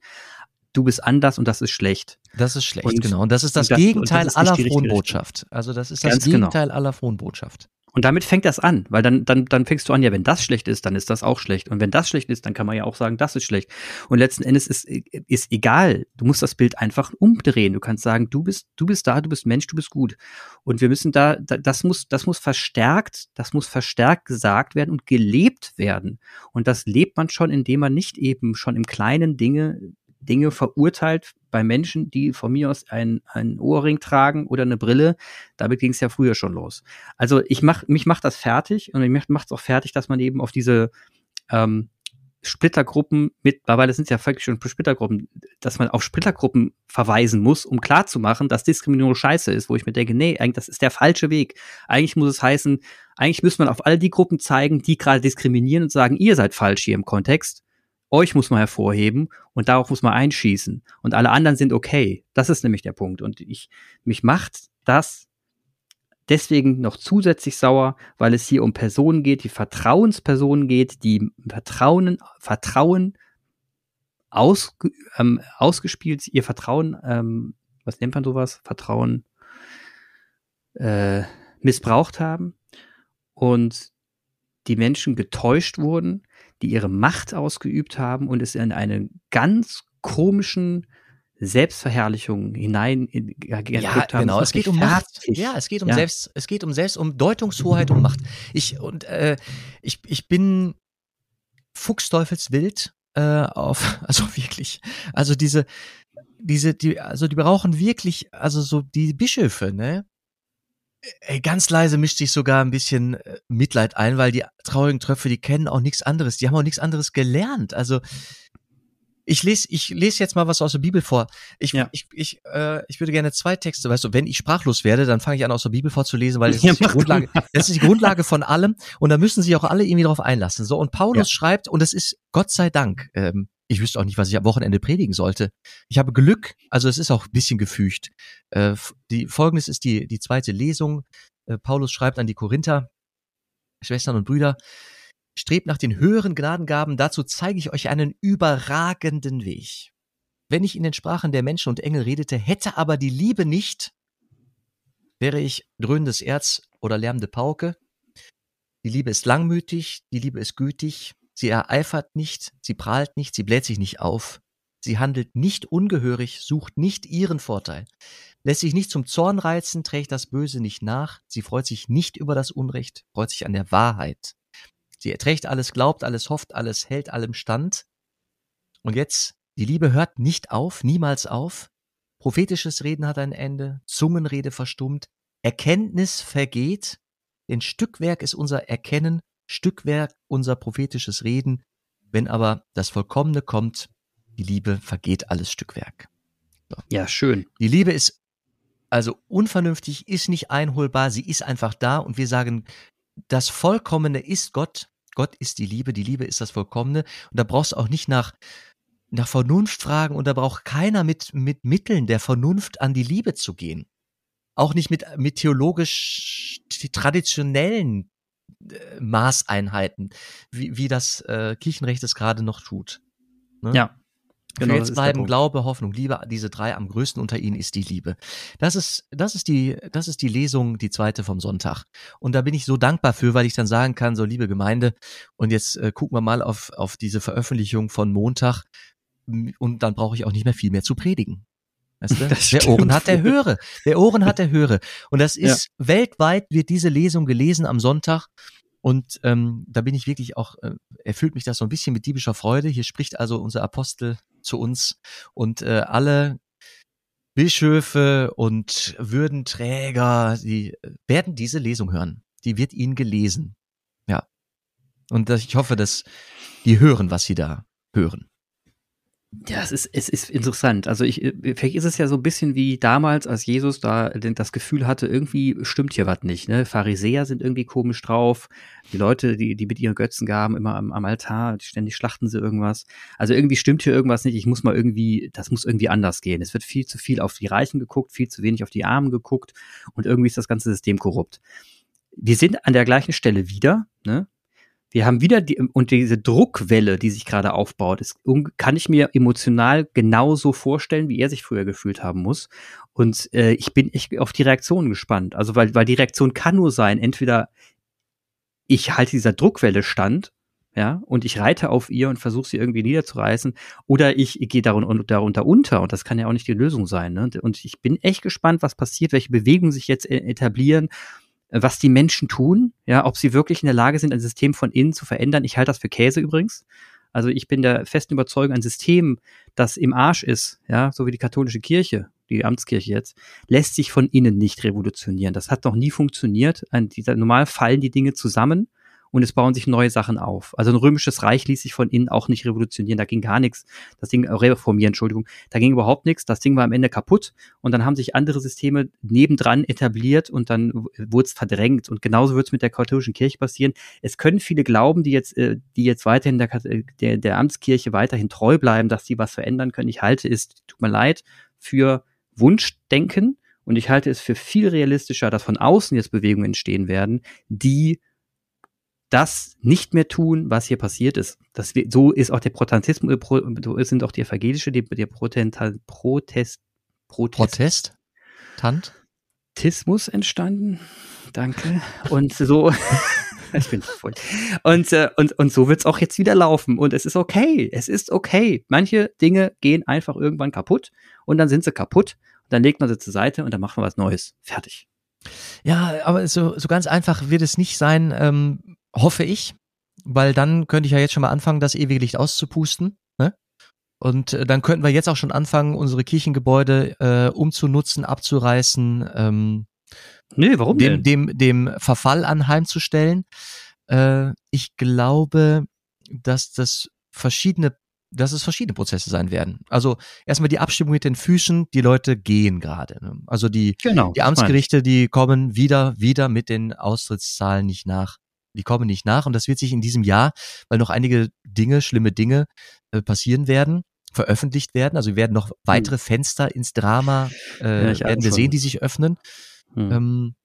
[SPEAKER 1] du bist anders und das ist schlecht.
[SPEAKER 2] Das ist schlecht, und, genau. Und das ist das, das Gegenteil das aller frohen Botschaft. Also das ist das Ganz genau. Gegenteil genau. aller frohen Botschaft.
[SPEAKER 1] Und damit fängt das an, weil dann, dann, dann fängst du an, ja, wenn das schlecht ist, dann ist das auch schlecht. Und wenn das schlecht ist, dann kann man ja auch sagen, das ist schlecht. Und letzten Endes ist, ist egal. Du musst das Bild einfach umdrehen. Du kannst sagen, du bist, du bist da, du bist Mensch, du bist gut. Und wir müssen da, das muss, das muss verstärkt, das muss verstärkt gesagt werden und gelebt werden. Und das lebt man schon, indem man nicht eben schon im kleinen Dinge Dinge verurteilt bei Menschen, die von mir aus ein, ein Ohrring tragen oder eine Brille. Damit ging es ja früher schon los. Also ich mach, mich macht das fertig und mich macht es auch fertig, dass man eben auf diese ähm, Splittergruppen mit, weil das sind ja wirklich schon Splittergruppen, dass man auf Splittergruppen verweisen muss, um klarzumachen, dass Diskriminierung scheiße ist, wo ich mir denke, nee, eigentlich, das ist der falsche Weg. Eigentlich muss es heißen, eigentlich müsste man auf all die Gruppen zeigen, die gerade diskriminieren und sagen, ihr seid falsch hier im Kontext euch muss man hervorheben und darauf muss man einschießen und alle anderen sind okay. Das ist nämlich der Punkt und ich mich macht das deswegen noch zusätzlich sauer, weil es hier um Personen geht, die Vertrauenspersonen geht, die Vertrauen Vertrauen aus, ähm, ausgespielt, ihr Vertrauen, ähm, was nennt man sowas? Vertrauen äh, missbraucht haben und die Menschen getäuscht wurden die ihre Macht ausgeübt haben und es in einen ganz komischen Selbstverherrlichung hinein in,
[SPEAKER 2] ja, ja genau. Es geht um Macht. Ja, es geht um ja. Selbst, es geht um Selbst, um Deutungshoheit und Macht. Ich und äh, ich, ich bin fuchsteufelswild äh, auf, also wirklich, also diese, diese, die, also die brauchen wirklich, also so die Bischöfe, ne? Ganz leise mischt sich sogar ein bisschen äh, Mitleid ein, weil die traurigen Tröpfe, die kennen auch nichts anderes, die haben auch nichts anderes gelernt. Also ich lese, ich lese jetzt mal was aus der Bibel vor. Ich, ja. ich, ich, äh, ich würde gerne zwei Texte, weißt du, wenn ich sprachlos werde, dann fange ich an, aus der Bibel vorzulesen, weil das, ja, ist, die Grundlage, das ist die Grundlage von allem und da müssen sich auch alle irgendwie drauf einlassen. So, und Paulus ja. schreibt, und es ist Gott sei Dank, ähm, ich wüsste auch nicht, was ich am Wochenende predigen sollte. Ich habe Glück, also es ist auch ein bisschen gefügt. Äh, die, folgendes ist die, die zweite Lesung. Äh, Paulus schreibt an die Korinther, Schwestern und Brüder, Strebt nach den höheren Gnadengaben, dazu zeige ich euch einen überragenden Weg. Wenn ich in den Sprachen der Menschen und Engel redete, hätte aber die Liebe nicht, wäre ich dröhnendes Erz oder lärmende Pauke. Die Liebe ist langmütig, die Liebe ist gütig, sie ereifert nicht, sie prahlt nicht, sie bläht sich nicht auf, sie handelt nicht ungehörig, sucht nicht ihren Vorteil, lässt sich nicht zum Zorn reizen, trägt das Böse nicht nach, sie freut sich nicht über das Unrecht, freut sich an der Wahrheit. Sie erträgt alles, glaubt alles, hofft alles, hält allem stand. Und jetzt, die Liebe hört nicht auf, niemals auf. Prophetisches Reden hat ein Ende, Zungenrede verstummt, Erkenntnis vergeht, denn Stückwerk ist unser Erkennen, Stückwerk unser prophetisches Reden. Wenn aber das Vollkommene kommt, die Liebe vergeht alles Stückwerk.
[SPEAKER 1] So. Ja, schön.
[SPEAKER 2] Die Liebe ist also unvernünftig, ist nicht einholbar, sie ist einfach da und wir sagen, das Vollkommene ist Gott Gott ist die Liebe, die Liebe ist das Vollkommene. Und da brauchst du auch nicht nach, nach Vernunft fragen und da braucht keiner mit, mit Mitteln der Vernunft an die Liebe zu gehen. Auch nicht mit, mit theologisch traditionellen äh, Maßeinheiten, wie, wie das äh, Kirchenrecht es gerade noch tut.
[SPEAKER 1] Ne? Ja.
[SPEAKER 2] Genau, jetzt bleiben Glaube, Hoffnung, Liebe, diese drei am größten unter ihnen ist die Liebe. Das ist, das ist die, das ist die Lesung, die zweite vom Sonntag. Und da bin ich so dankbar für, weil ich dann sagen kann, so liebe Gemeinde, und jetzt äh, gucken wir mal auf, auf diese Veröffentlichung von Montag und dann brauche ich auch nicht mehr viel mehr zu predigen. Weißt du? Wer Ohren hat, der höre. Wer Ohren hat, der höre. Und das ist ja. weltweit wird diese Lesung gelesen am Sonntag. Und ähm, da bin ich wirklich auch, äh, erfüllt mich das so ein bisschen mit diebischer Freude. Hier spricht also unser Apostel zu uns und äh, alle Bischöfe und Würdenträger, die werden diese Lesung hören. Die wird ihnen gelesen. Ja. Und ich hoffe, dass die hören, was sie da hören.
[SPEAKER 1] Ja, es ist, es ist interessant. Also ich, vielleicht ist es ja so ein bisschen wie damals, als Jesus da das Gefühl hatte, irgendwie stimmt hier was nicht. Ne? Pharisäer sind irgendwie komisch drauf. Die Leute, die, die mit ihren Götzen gaben, immer am, am Altar, ständig schlachten sie irgendwas. Also irgendwie stimmt hier irgendwas nicht. Ich muss mal irgendwie, das muss irgendwie anders gehen. Es wird viel zu viel auf die Reichen geguckt, viel zu wenig auf die Armen geguckt und irgendwie ist das ganze System korrupt. Wir sind an der gleichen Stelle wieder, ne? Wir haben wieder die, und diese Druckwelle, die sich gerade aufbaut, ist, kann ich mir emotional genauso vorstellen, wie er sich früher gefühlt haben muss. Und äh, ich bin echt auf die Reaktion gespannt. Also, weil, weil die Reaktion kann nur sein, entweder ich halte dieser Druckwelle stand, ja, und ich reite auf ihr und versuche sie irgendwie niederzureißen, oder ich, ich gehe darunter, darunter unter und das kann ja auch nicht die Lösung sein. Ne? Und ich bin echt gespannt, was passiert, welche Bewegungen sich jetzt e-, etablieren was die Menschen tun, ja, ob sie wirklich in der Lage sind, ein System von innen zu verändern. Ich halte das für Käse übrigens. Also ich bin der festen Überzeugung, ein System, das im Arsch ist, ja, so wie die katholische Kirche, die Amtskirche jetzt, lässt sich von innen nicht revolutionieren. Das hat noch nie funktioniert. Ein, dieser, normal fallen die Dinge zusammen und es bauen sich neue Sachen auf. Also ein römisches Reich ließ sich von innen auch nicht revolutionieren, da ging gar nichts. Das Ding, äh, reformieren, Entschuldigung, da ging überhaupt nichts. Das Ding war am Ende kaputt und dann haben sich andere Systeme nebendran etabliert und dann wurde es verdrängt. Und genauso wird es mit der katholischen Kirche passieren. Es können viele glauben, die jetzt, äh, die jetzt weiterhin der, äh, der, der Amtskirche weiterhin treu bleiben, dass sie was verändern können. Ich halte es, tut mir leid, für Wunschdenken. Und ich halte es für viel realistischer, dass von außen jetzt Bewegungen entstehen werden, die das nicht mehr tun, was hier passiert ist. Das, so ist auch der Protestantismus, äh, so sind auch die Evangelische, die, der Protental, Protest,
[SPEAKER 2] Protest, Protest? Tant?
[SPEAKER 1] Tismus entstanden. Danke. Und so, ich bin voll. Und, äh, und, und so wird's auch jetzt wieder laufen. Und es ist okay. Es ist okay. Manche Dinge gehen einfach irgendwann kaputt und dann sind sie kaputt. Und dann legt man sie zur Seite und dann machen wir was Neues. Fertig.
[SPEAKER 2] Ja, aber so, so ganz einfach wird es nicht sein, ähm, hoffe ich. Weil dann könnte ich ja jetzt schon mal anfangen, das ewige Licht auszupusten. Ne? Und äh, dann könnten wir jetzt auch schon anfangen, unsere Kirchengebäude äh, umzunutzen, abzureißen, ähm,
[SPEAKER 1] Nee, warum
[SPEAKER 2] dem, denn? dem, dem Verfall anheimzustellen. Äh, ich glaube, dass das verschiedene dass es verschiedene Prozesse sein werden. Also erstmal die Abstimmung mit den Füßen, die Leute gehen gerade. Ne? Also die, genau, die Amtsgerichte, die kommen wieder, wieder mit den Austrittszahlen nicht nach. Die kommen nicht nach und das wird sich in diesem Jahr, weil noch einige Dinge, schlimme Dinge äh, passieren werden, veröffentlicht werden. Also wir werden noch hm. weitere Fenster ins Drama äh, ja, werden wir sehen, die sich öffnen. Hm. Ähm,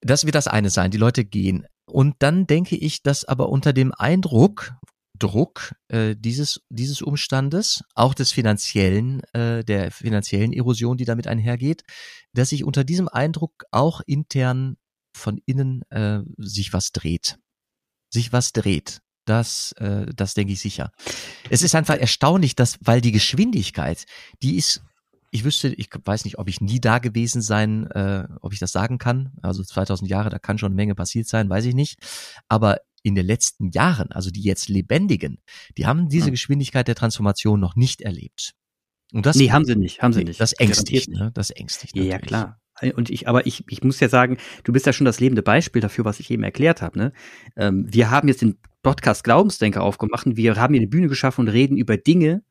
[SPEAKER 2] das wird das eine sein, die Leute gehen. Und dann denke ich, dass aber unter dem Eindruck, Druck äh, dieses, dieses Umstandes, auch des finanziellen, äh, der finanziellen Erosion, die damit einhergeht, dass sich unter diesem Eindruck auch intern von innen äh, sich was dreht. Sich was dreht. Das, äh, das denke ich sicher. Es ist einfach erstaunlich, dass, weil die Geschwindigkeit, die ist ich wüsste, ich weiß nicht, ob ich nie da gewesen sein, äh, ob ich das sagen kann. Also 2000 Jahre, da kann schon eine Menge passiert sein, weiß ich nicht. Aber in den letzten Jahren, also die jetzt lebendigen, die haben diese hm. Geschwindigkeit der Transformation noch nicht erlebt.
[SPEAKER 1] Und das, nee, haben sie nicht, haben sie nicht.
[SPEAKER 2] Das ängstigt, ne? Das ängstigt.
[SPEAKER 1] Ja, ja, klar. Und ich, aber ich, ich muss ja sagen, du bist ja schon das lebende Beispiel dafür, was ich eben erklärt habe. Ne? Ähm, wir haben jetzt den Podcast Glaubensdenker aufgemacht. Wir haben hier eine Bühne geschaffen und reden über Dinge,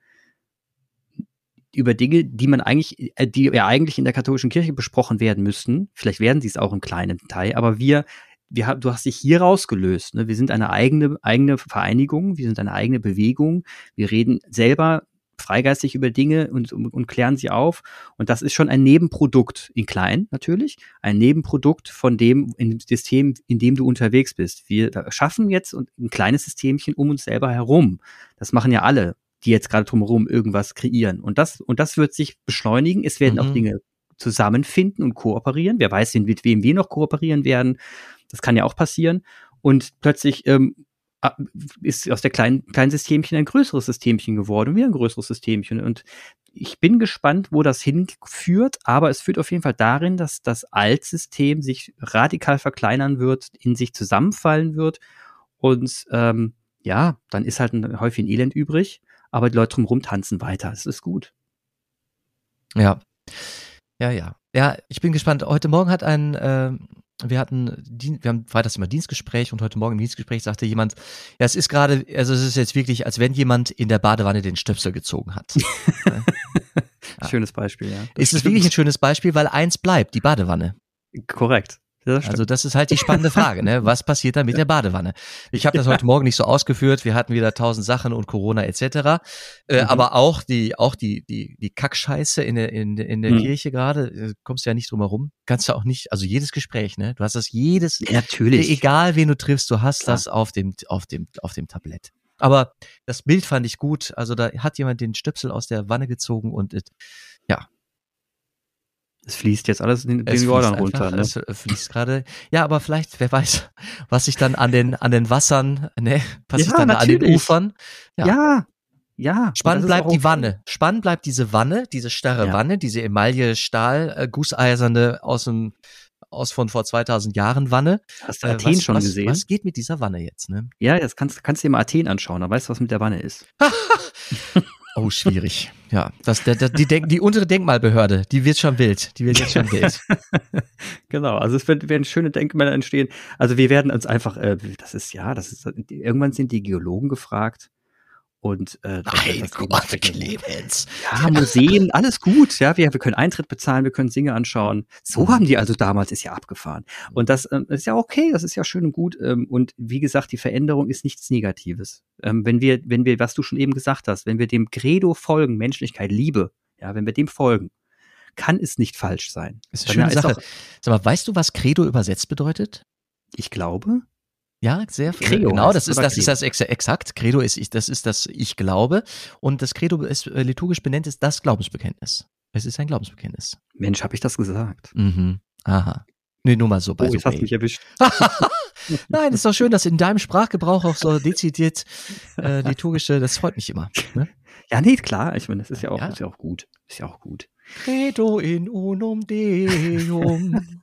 [SPEAKER 1] über Dinge, die man eigentlich, äh, die ja eigentlich in der katholischen Kirche besprochen werden müssten. Vielleicht werden sie es auch im kleinen Teil, aber wir, wir du hast dich hier rausgelöst. Ne? Wir sind eine eigene, eigene Vereinigung, wir sind eine eigene Bewegung. Wir reden selber freigeistig über Dinge und, und, klären sie auf. Und das ist schon ein Nebenprodukt, in klein natürlich, ein Nebenprodukt von dem in dem System, in dem du unterwegs bist. Wir schaffen jetzt ein kleines Systemchen um uns selber herum. Das machen ja alle die jetzt gerade drumherum irgendwas kreieren. Und das, und das wird sich beschleunigen. Es werden mhm. auch Dinge zusammenfinden und kooperieren. Wer weiß, mit wem wir noch kooperieren werden. Das kann ja auch passieren. Und plötzlich ähm, ist aus der kleinen, kleinen Systemchen ein größeres Systemchen geworden, wie ein größeres Systemchen. Und ich bin gespannt, wo das hinführt, aber es führt auf jeden Fall darin, dass das Altsystem sich radikal verkleinern wird, in sich zusammenfallen wird. Und ähm, ja, dann ist halt ein Häufchen Elend übrig aber die Leute drumherum tanzen weiter. Es ist gut.
[SPEAKER 2] Ja. Ja, ja. Ja, ich bin gespannt. Heute Morgen hat ein, äh, wir hatten, wir haben freitags immer Dienstgespräch und heute Morgen im Dienstgespräch sagte jemand, ja, es ist gerade, also es ist jetzt wirklich, als wenn jemand in der Badewanne den Stöpsel gezogen hat.
[SPEAKER 1] ja. Schönes Beispiel, ja.
[SPEAKER 2] Das ist es wirklich ein schönes Beispiel, weil eins bleibt, die Badewanne.
[SPEAKER 1] Korrekt.
[SPEAKER 2] Das also das ist halt die spannende Frage, ne? Was passiert da mit der Badewanne? Ich habe das heute Morgen nicht so ausgeführt. Wir hatten wieder tausend Sachen und Corona etc. Äh, mhm. Aber auch die, auch die, die, die Kackscheiße in der, in, in der mhm. Kirche gerade, äh, kommst du ja nicht drum herum. Kannst du auch nicht, also jedes Gespräch, ne? Du hast das jedes,
[SPEAKER 1] natürlich,
[SPEAKER 2] egal wen du triffst, du hast Klar. das auf dem, auf dem, auf dem Tablett. Aber das Bild fand ich gut. Also da hat jemand den Stöpsel aus der Wanne gezogen und ja,
[SPEAKER 1] es fließt jetzt alles in den Jordan runter. Ne?
[SPEAKER 2] Es fließt gerade. Ja, aber vielleicht, wer weiß, was sich dann an den, an den Wassern, ne, was ja, sich dann natürlich. an den Ufern.
[SPEAKER 1] Ja. ja. ja
[SPEAKER 2] Spannend bleibt die Wanne. Spannend bleibt diese Wanne, diese starre ja. Wanne, diese Emaille Stahl, äh, aus dem, aus von vor 2000 Jahren Wanne.
[SPEAKER 1] Hast du äh, Athen was, schon
[SPEAKER 2] was,
[SPEAKER 1] gesehen?
[SPEAKER 2] Was geht mit dieser Wanne jetzt, ne?
[SPEAKER 1] Ja, jetzt kannst, kannst du dir mal Athen anschauen, da weißt du, was mit der Wanne ist.
[SPEAKER 2] Oh, schwierig. Ja, das, der, der, die, Denk, die untere Denkmalbehörde, die wird schon wild. Die wird jetzt schon wild.
[SPEAKER 1] genau, also es werden, schöne Denkmäler entstehen. Also wir werden uns einfach, äh, das ist ja, das ist, irgendwann sind die Geologen gefragt, und
[SPEAKER 2] äh, Nein, Gott, Clemens.
[SPEAKER 1] Ja, Museen, alles gut. Ja, wir, wir können Eintritt bezahlen, wir können Dinge anschauen. So haben die also damals ist ja abgefahren. Und das ähm, ist ja okay, das ist ja schön und gut. Ähm, und wie gesagt, die Veränderung ist nichts Negatives. Ähm, wenn wir, wenn wir, was du schon eben gesagt hast, wenn wir dem Credo folgen, Menschlichkeit, Liebe, ja, wenn wir dem folgen, kann es nicht falsch sein.
[SPEAKER 2] Das ist eine schöne Sache. Sag mal, weißt du, was Credo übersetzt bedeutet?
[SPEAKER 1] Ich glaube.
[SPEAKER 2] Ja, sehr Credo genau, das ist das ist das ex exakt. Credo ist ich, das ist das ich glaube und das Credo ist äh, liturgisch benannt ist das Glaubensbekenntnis. Es ist ein Glaubensbekenntnis.
[SPEAKER 1] Mensch, habe ich das gesagt?
[SPEAKER 2] Mhm. Aha. Nee, nur mal so
[SPEAKER 1] bei oh, jetzt hast mich erwischt.
[SPEAKER 2] Nein, ist doch schön, dass in deinem Sprachgebrauch auch so dezidiert äh, liturgische, das freut mich immer. Ne?
[SPEAKER 1] Ja, nee, klar. Ich meine, das ist ja auch, ja. Ist ja auch gut. Ist ja auch gut.
[SPEAKER 2] Credo in unum deum.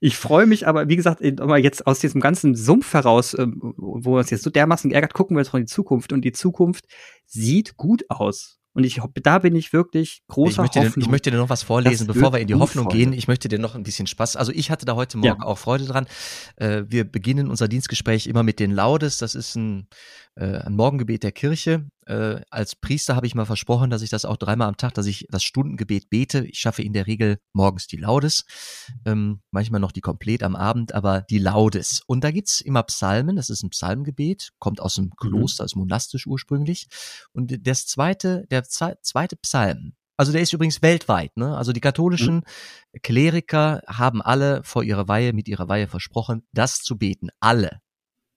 [SPEAKER 1] Ich freue mich aber, wie gesagt, jetzt aus diesem ganzen Sumpf heraus, ähm, wo uns jetzt so dermaßen geärgert, gucken wir jetzt von die Zukunft. Und die Zukunft sieht gut aus. Und ich, da bin ich wirklich großer
[SPEAKER 2] ich möchte
[SPEAKER 1] Hoffnung.
[SPEAKER 2] Dir, ich möchte dir noch was vorlesen, bevor wir in die Hoffnung Freude. gehen. Ich möchte dir noch ein bisschen Spaß. Also ich hatte da heute Morgen ja. auch Freude dran. Äh, wir beginnen unser Dienstgespräch immer mit den Laudes. Das ist ein, äh, ein Morgengebet der Kirche. Äh, als Priester habe ich mal versprochen, dass ich das auch dreimal am Tag, dass ich das Stundengebet bete. Ich schaffe in der Regel morgens die Laudes, ähm, manchmal noch die komplett am Abend, aber die Laudes. Und da gibt's immer Psalmen, das ist ein Psalmgebet, kommt aus dem mhm. Kloster, mhm. ist monastisch ursprünglich. Und das zweite, der zweite Psalm, also der ist übrigens weltweit, ne? Also die katholischen mhm. Kleriker haben alle vor ihrer Weihe, mit ihrer Weihe versprochen, das zu beten. Alle.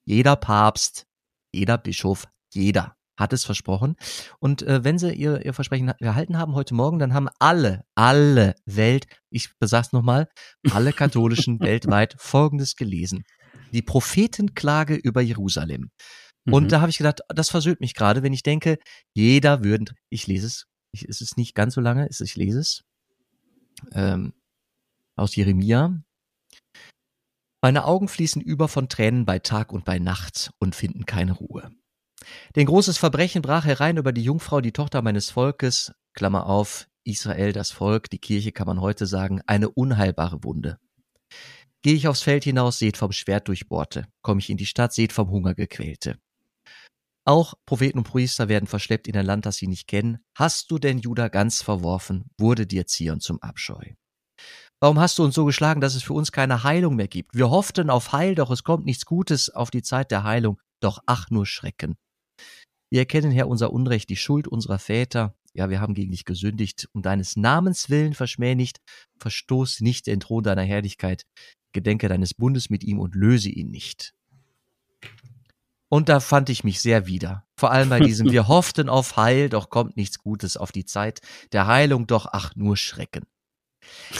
[SPEAKER 2] Jeder Papst, jeder Bischof, jeder hat es versprochen. Und äh, wenn sie ihr, ihr Versprechen gehalten haben heute Morgen, dann haben alle, alle Welt, ich besag's nochmal, alle Katholischen weltweit Folgendes gelesen. Die Prophetenklage über Jerusalem. Und mhm. da habe ich gedacht, das versöhnt mich gerade, wenn ich denke, jeder würde, ich lese es, ich, es ist nicht ganz so lange, ich lese es, ähm, aus Jeremia. Meine Augen fließen über von Tränen bei Tag und bei Nacht und finden keine Ruhe. Denn großes Verbrechen brach herein über die Jungfrau, die Tochter meines Volkes, Klammer auf, Israel, das Volk, die Kirche kann man heute sagen, eine unheilbare Wunde. Gehe ich aufs Feld hinaus, seht vom Schwert durchbohrte. Komme ich in die Stadt, seht vom Hunger gequälte. Auch Propheten und Priester werden verschleppt in ein Land, das sie nicht kennen. Hast du denn Juda ganz verworfen, wurde dir Zion zum Abscheu. Warum hast du uns so geschlagen, dass es für uns keine Heilung mehr gibt? Wir hofften auf Heil, doch es kommt nichts Gutes auf die Zeit der Heilung. Doch ach nur Schrecken. Wir erkennen, Herr, unser Unrecht, die Schuld unserer Väter. Ja, wir haben gegen dich gesündigt. Um deines Namens willen verschmäh nicht, verstoß nicht den Thron deiner Herrlichkeit. Gedenke deines Bundes mit ihm und löse ihn nicht. Und da fand ich mich sehr wieder. Vor allem bei diesem, wir hofften auf Heil, doch kommt nichts Gutes auf die Zeit der Heilung, doch ach nur Schrecken.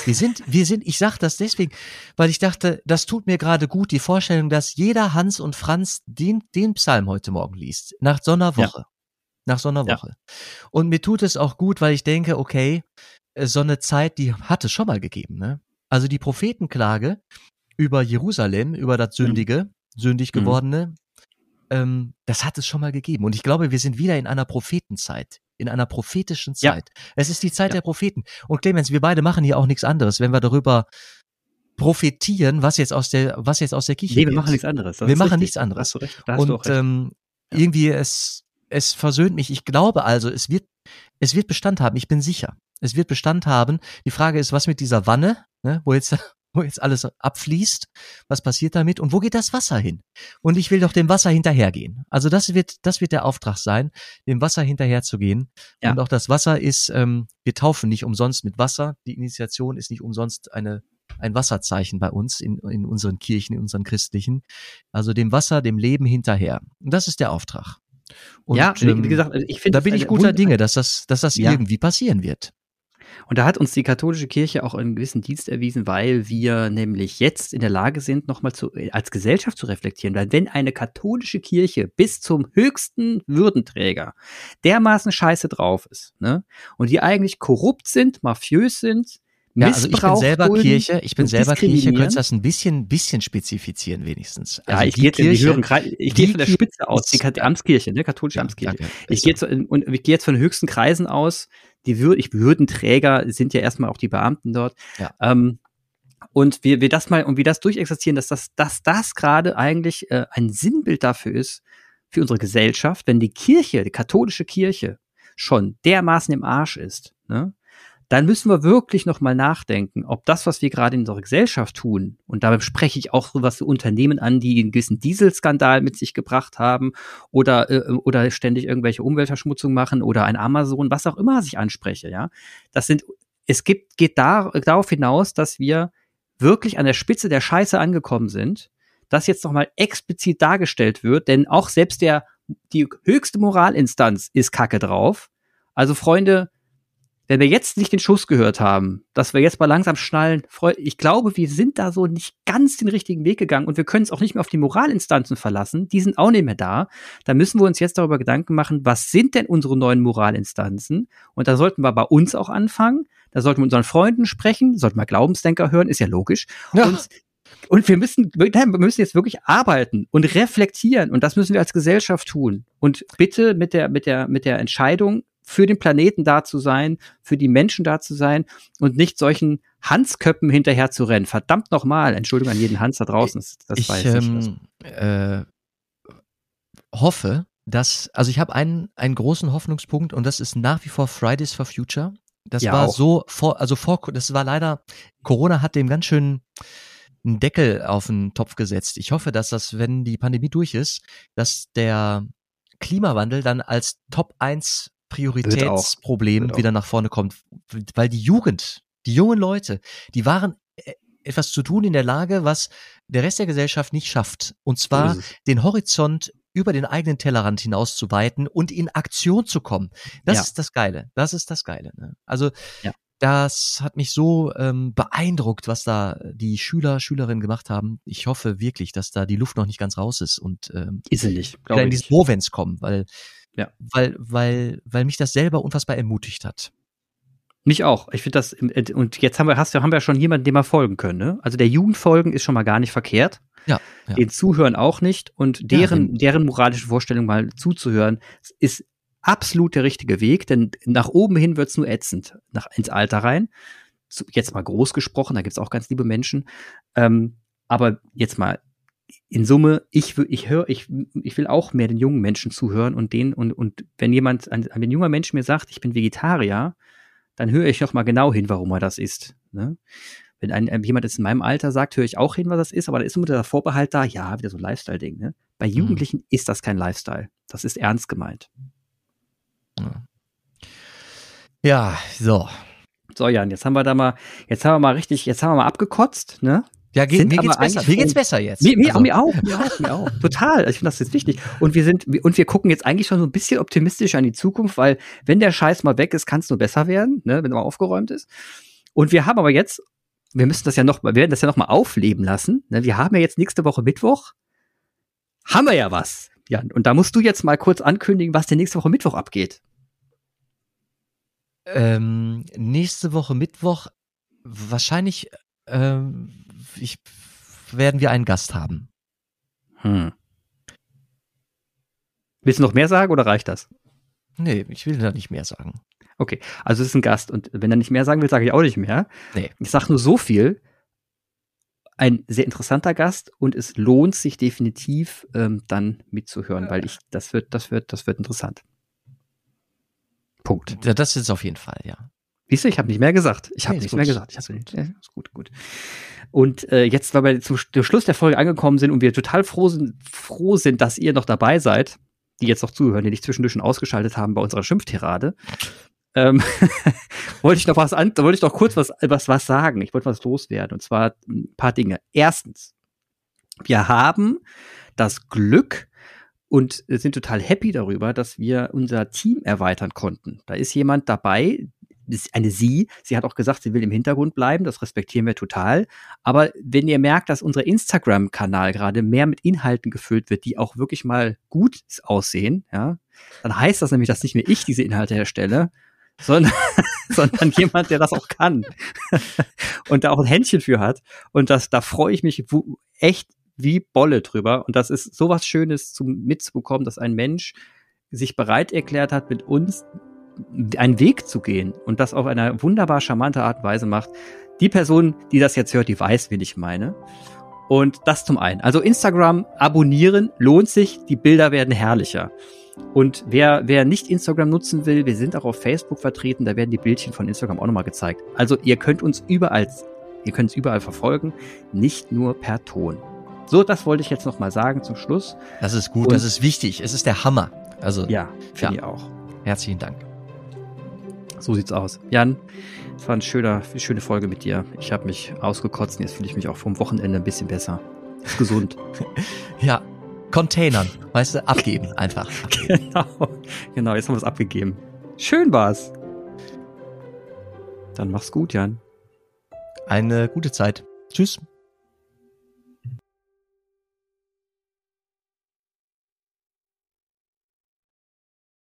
[SPEAKER 2] Wir sind, wir sind, ich sag das deswegen, weil ich dachte, das tut mir gerade gut, die Vorstellung, dass jeder Hans und Franz den, den Psalm heute Morgen liest, nach so einer Woche. Ja. Nach so einer Woche. Ja. Und mir tut es auch gut, weil ich denke, okay, äh, so eine Zeit, die hat es schon mal gegeben, ne? Also die Prophetenklage über Jerusalem, über das mhm. Sündige, mhm. sündig gewordene, ähm, das hat es schon mal gegeben. Und ich glaube, wir sind wieder in einer Prophetenzeit in einer prophetischen Zeit. Ja. Es ist die Zeit ja. der Propheten. Und Clemens, wir beide machen hier auch nichts anderes, wenn wir darüber profitieren, was jetzt aus der, was jetzt aus der Kirche
[SPEAKER 1] Nee, wir machen nichts anderes.
[SPEAKER 2] Das wir machen richtig. nichts anderes. Da hast du recht. Da hast Und du auch recht. Ähm, ja. irgendwie es, es versöhnt mich. Ich glaube also, es wird, es wird Bestand haben. Ich bin sicher. Es wird Bestand haben. Die Frage ist, was mit dieser Wanne, ne, wo jetzt wo jetzt alles abfließt. Was passiert damit? Und wo geht das Wasser hin? Und ich will doch dem Wasser hinterhergehen. Also das wird, das wird der Auftrag sein, dem Wasser hinterherzugehen. Ja. Und auch das Wasser ist, ähm, wir taufen nicht umsonst mit Wasser. Die Initiation ist nicht umsonst eine ein Wasserzeichen bei uns in, in unseren Kirchen, in unseren christlichen. Also dem Wasser, dem Leben hinterher. Und das ist der Auftrag. Und,
[SPEAKER 1] ja, wie ähm, gesagt, ich finde,
[SPEAKER 2] da bin ich guter Dinge, dass das, dass das ja. irgendwie passieren wird.
[SPEAKER 1] Und da hat uns die katholische Kirche auch einen gewissen Dienst erwiesen, weil wir nämlich jetzt in der Lage sind, nochmal zu, als Gesellschaft zu reflektieren. Weil wenn eine katholische Kirche bis zum höchsten Würdenträger dermaßen scheiße drauf ist, ne, und die eigentlich korrupt sind, mafiös sind,
[SPEAKER 2] ja, also ich bin selber Kirche, ich bin selber Kirche, könntest du das ein bisschen, bisschen spezifizieren wenigstens.
[SPEAKER 1] Also ja, ich gehe jetzt, höheren ich gehe von der Spitze aus, die, Amtskirche, ne, katholische ja, Amtskirche. Ja, ich gehe jetzt, und ich gehe jetzt von den höchsten Kreisen aus, die Wür ich, Würdenträger sind ja erstmal auch die Beamten dort. Ja. Ähm, und wir, wir das mal, und wir das durchexerzieren, dass das, dass das gerade eigentlich äh, ein Sinnbild dafür ist, für unsere Gesellschaft, wenn die Kirche, die katholische Kirche, schon dermaßen im Arsch ist, ne? Dann müssen wir wirklich noch mal nachdenken, ob das, was wir gerade in unserer Gesellschaft tun, und dabei spreche ich auch so was für Unternehmen an, die einen gewissen Dieselskandal mit sich gebracht haben oder, äh, oder ständig irgendwelche Umweltverschmutzung machen oder ein Amazon, was auch immer sich anspreche, ja. Das sind, es gibt, geht da, darauf hinaus, dass wir wirklich an der Spitze der Scheiße angekommen sind, das jetzt noch mal explizit dargestellt wird, denn auch selbst der, die höchste Moralinstanz ist Kacke drauf. Also Freunde, wenn wir jetzt nicht den Schuss gehört haben, dass wir jetzt mal langsam schnallen, ich glaube, wir sind da so nicht ganz den richtigen Weg gegangen und wir können es auch nicht mehr auf die Moralinstanzen verlassen. Die sind auch nicht mehr da. Da müssen wir uns jetzt darüber Gedanken machen, was sind denn unsere neuen Moralinstanzen? Und da sollten wir bei uns auch anfangen. Da sollten wir unseren Freunden sprechen, sollten wir Glaubensdenker hören, ist ja logisch. Ja. Und und wir müssen, wir müssen jetzt wirklich arbeiten und reflektieren. Und das müssen wir als Gesellschaft tun. Und bitte mit der, mit der, mit der Entscheidung, für den Planeten da zu sein, für die Menschen da zu sein und nicht solchen Hansköppen hinterher zu rennen. Verdammt nochmal, Entschuldigung an jeden Hans da draußen. Das,
[SPEAKER 2] das ich weiß ähm, äh, hoffe, dass, also ich habe einen, einen großen Hoffnungspunkt und das ist nach wie vor Fridays for Future. Das ja, war auch. so vor, also vor, das war leider, Corona hat dem ganz schön einen Deckel auf den Topf gesetzt. Ich hoffe, dass das, wenn die Pandemie durch ist, dass der Klimawandel dann als Top 1 Prioritätsproblem wieder nach vorne kommt, weil die Jugend, die jungen Leute, die waren äh, etwas zu tun in der Lage, was der Rest der Gesellschaft nicht schafft. Und zwar den Horizont über den eigenen Tellerrand hinaus zu weiten und in Aktion zu kommen. Das ja. ist das Geile. Das ist das Geile. Ne? Also ja das hat mich so ähm, beeindruckt, was da die Schüler, Schülerinnen gemacht haben. Ich hoffe wirklich, dass da die Luft noch nicht ganz raus ist und ähm,
[SPEAKER 1] ist sie nicht,
[SPEAKER 2] in diesen Movens kommen, weil, ja. weil, weil, weil mich das selber unfassbar ermutigt hat.
[SPEAKER 1] Mich auch. Ich finde das, und jetzt haben wir, hast, haben wir schon jemanden, dem wir folgen können. Ne? Also der Jugendfolgen ist schon mal gar nicht verkehrt. Ja, ja. Den Zuhören auch nicht. Und deren, ja, deren moralische Vorstellung mal zuzuhören, ist absolut der richtige Weg, denn nach oben hin wird's nur ätzend, nach, ins Alter rein. Jetzt mal groß gesprochen, da gibt's auch ganz liebe Menschen. Ähm, aber jetzt mal in Summe, ich, ich höre, ich, ich will auch mehr den jungen Menschen zuhören und den, und, und wenn jemand, ein, ein junger Mensch mir sagt, ich bin Vegetarier, dann höre ich noch mal genau hin, warum er das ist. Ne? Wenn ein, jemand jetzt in meinem Alter sagt, höre ich auch hin, was das ist, aber da ist immer der Vorbehalt da, ja, wieder so ein Lifestyle-Ding. Ne? Bei mhm. Jugendlichen mhm. ist das kein Lifestyle. Das ist ernst gemeint.
[SPEAKER 2] Ja, so.
[SPEAKER 1] So, Jan, jetzt haben wir da mal, jetzt haben wir mal richtig, jetzt haben wir mal abgekotzt, ne?
[SPEAKER 2] Ja, geht, mir geht's besser. Mir geht's besser jetzt.
[SPEAKER 1] Mir, mir, also. mir auch, mir auch, mir auch. Total. Also ich finde das jetzt wichtig. Und wir sind, und wir gucken jetzt eigentlich schon so ein bisschen optimistisch an die Zukunft, weil wenn der Scheiß mal weg ist, kann es nur besser werden, ne, wenn er mal aufgeräumt ist. Und wir haben aber jetzt, wir müssen das ja noch, wir werden das ja noch mal aufleben lassen. Ne? Wir haben ja jetzt nächste Woche Mittwoch. Haben wir ja was. Jan. Und da musst du jetzt mal kurz ankündigen, was denn nächste Woche Mittwoch abgeht.
[SPEAKER 2] Ähm, nächste Woche Mittwoch wahrscheinlich ähm, ich, werden wir einen Gast haben. Hm.
[SPEAKER 1] Willst du noch mehr sagen oder reicht das?
[SPEAKER 2] Nee, ich will da nicht mehr sagen.
[SPEAKER 1] Okay, also es ist ein Gast und wenn er nicht mehr sagen will, sage ich auch nicht mehr. Nee. Ich sage nur so viel ein sehr interessanter Gast und es lohnt sich definitiv ähm, dann mitzuhören, weil ich das wird das wird das wird interessant.
[SPEAKER 2] Punkt. Ja, das ist auf jeden Fall, ja.
[SPEAKER 1] Siehst du, ich habe nicht mehr gesagt. Ich habe nee, nichts mehr gesagt. Ich hab, gut. Ja, ist gut, gut. Und äh, jetzt, weil wir zum, Schluss der Folge angekommen sind und wir total froh sind, froh sind, dass ihr noch dabei seid, die jetzt noch zuhören, die nicht zwischendurch schon ausgeschaltet haben bei unserer Schimpftirade, ähm, wollte ich noch was an, wollte ich noch kurz was, was, was sagen. Ich wollte was loswerden. Und zwar ein paar Dinge. Erstens, wir haben das Glück und sind total happy darüber, dass wir unser Team erweitern konnten. Da ist jemand dabei, eine Sie. Sie hat auch gesagt, sie will im Hintergrund bleiben. Das respektieren wir total. Aber wenn ihr merkt, dass unser Instagram-Kanal gerade mehr mit Inhalten gefüllt wird, die auch wirklich mal gut aussehen, ja, dann heißt das nämlich, dass nicht mehr ich diese Inhalte herstelle, sondern, sondern jemand, der das auch kann und da auch ein Händchen für hat. Und das, da freue ich mich echt wie Bolle drüber. Und das ist sowas Schönes zum mitzubekommen, dass ein Mensch sich bereit erklärt hat, mit uns einen Weg zu gehen und das auf eine wunderbar charmante Art und Weise macht. Die Person, die das jetzt hört, die weiß, wen ich meine. Und das zum einen. Also Instagram abonnieren lohnt sich, die Bilder werden herrlicher. Und wer, wer nicht Instagram nutzen will, wir sind auch auf Facebook vertreten, da werden die Bildchen von Instagram auch nochmal gezeigt. Also ihr könnt uns überall, ihr könnt es überall verfolgen, nicht nur per Ton. So, das wollte ich jetzt nochmal sagen zum Schluss.
[SPEAKER 2] Das ist gut, Und das ist wichtig. Es ist der Hammer. Also,
[SPEAKER 1] ja, finde ja. ich auch.
[SPEAKER 2] Herzlichen Dank.
[SPEAKER 1] So sieht's aus. Jan, es war eine schöne, schöne Folge mit dir. Ich habe mich ausgekotzt und jetzt fühle ich mich auch vom Wochenende ein bisschen besser. Ist gesund.
[SPEAKER 2] ja, Containern, weißt du, abgeben einfach.
[SPEAKER 1] genau, genau, jetzt haben wir es abgegeben. Schön war's. Dann mach's gut, Jan.
[SPEAKER 2] Eine gute Zeit. Tschüss.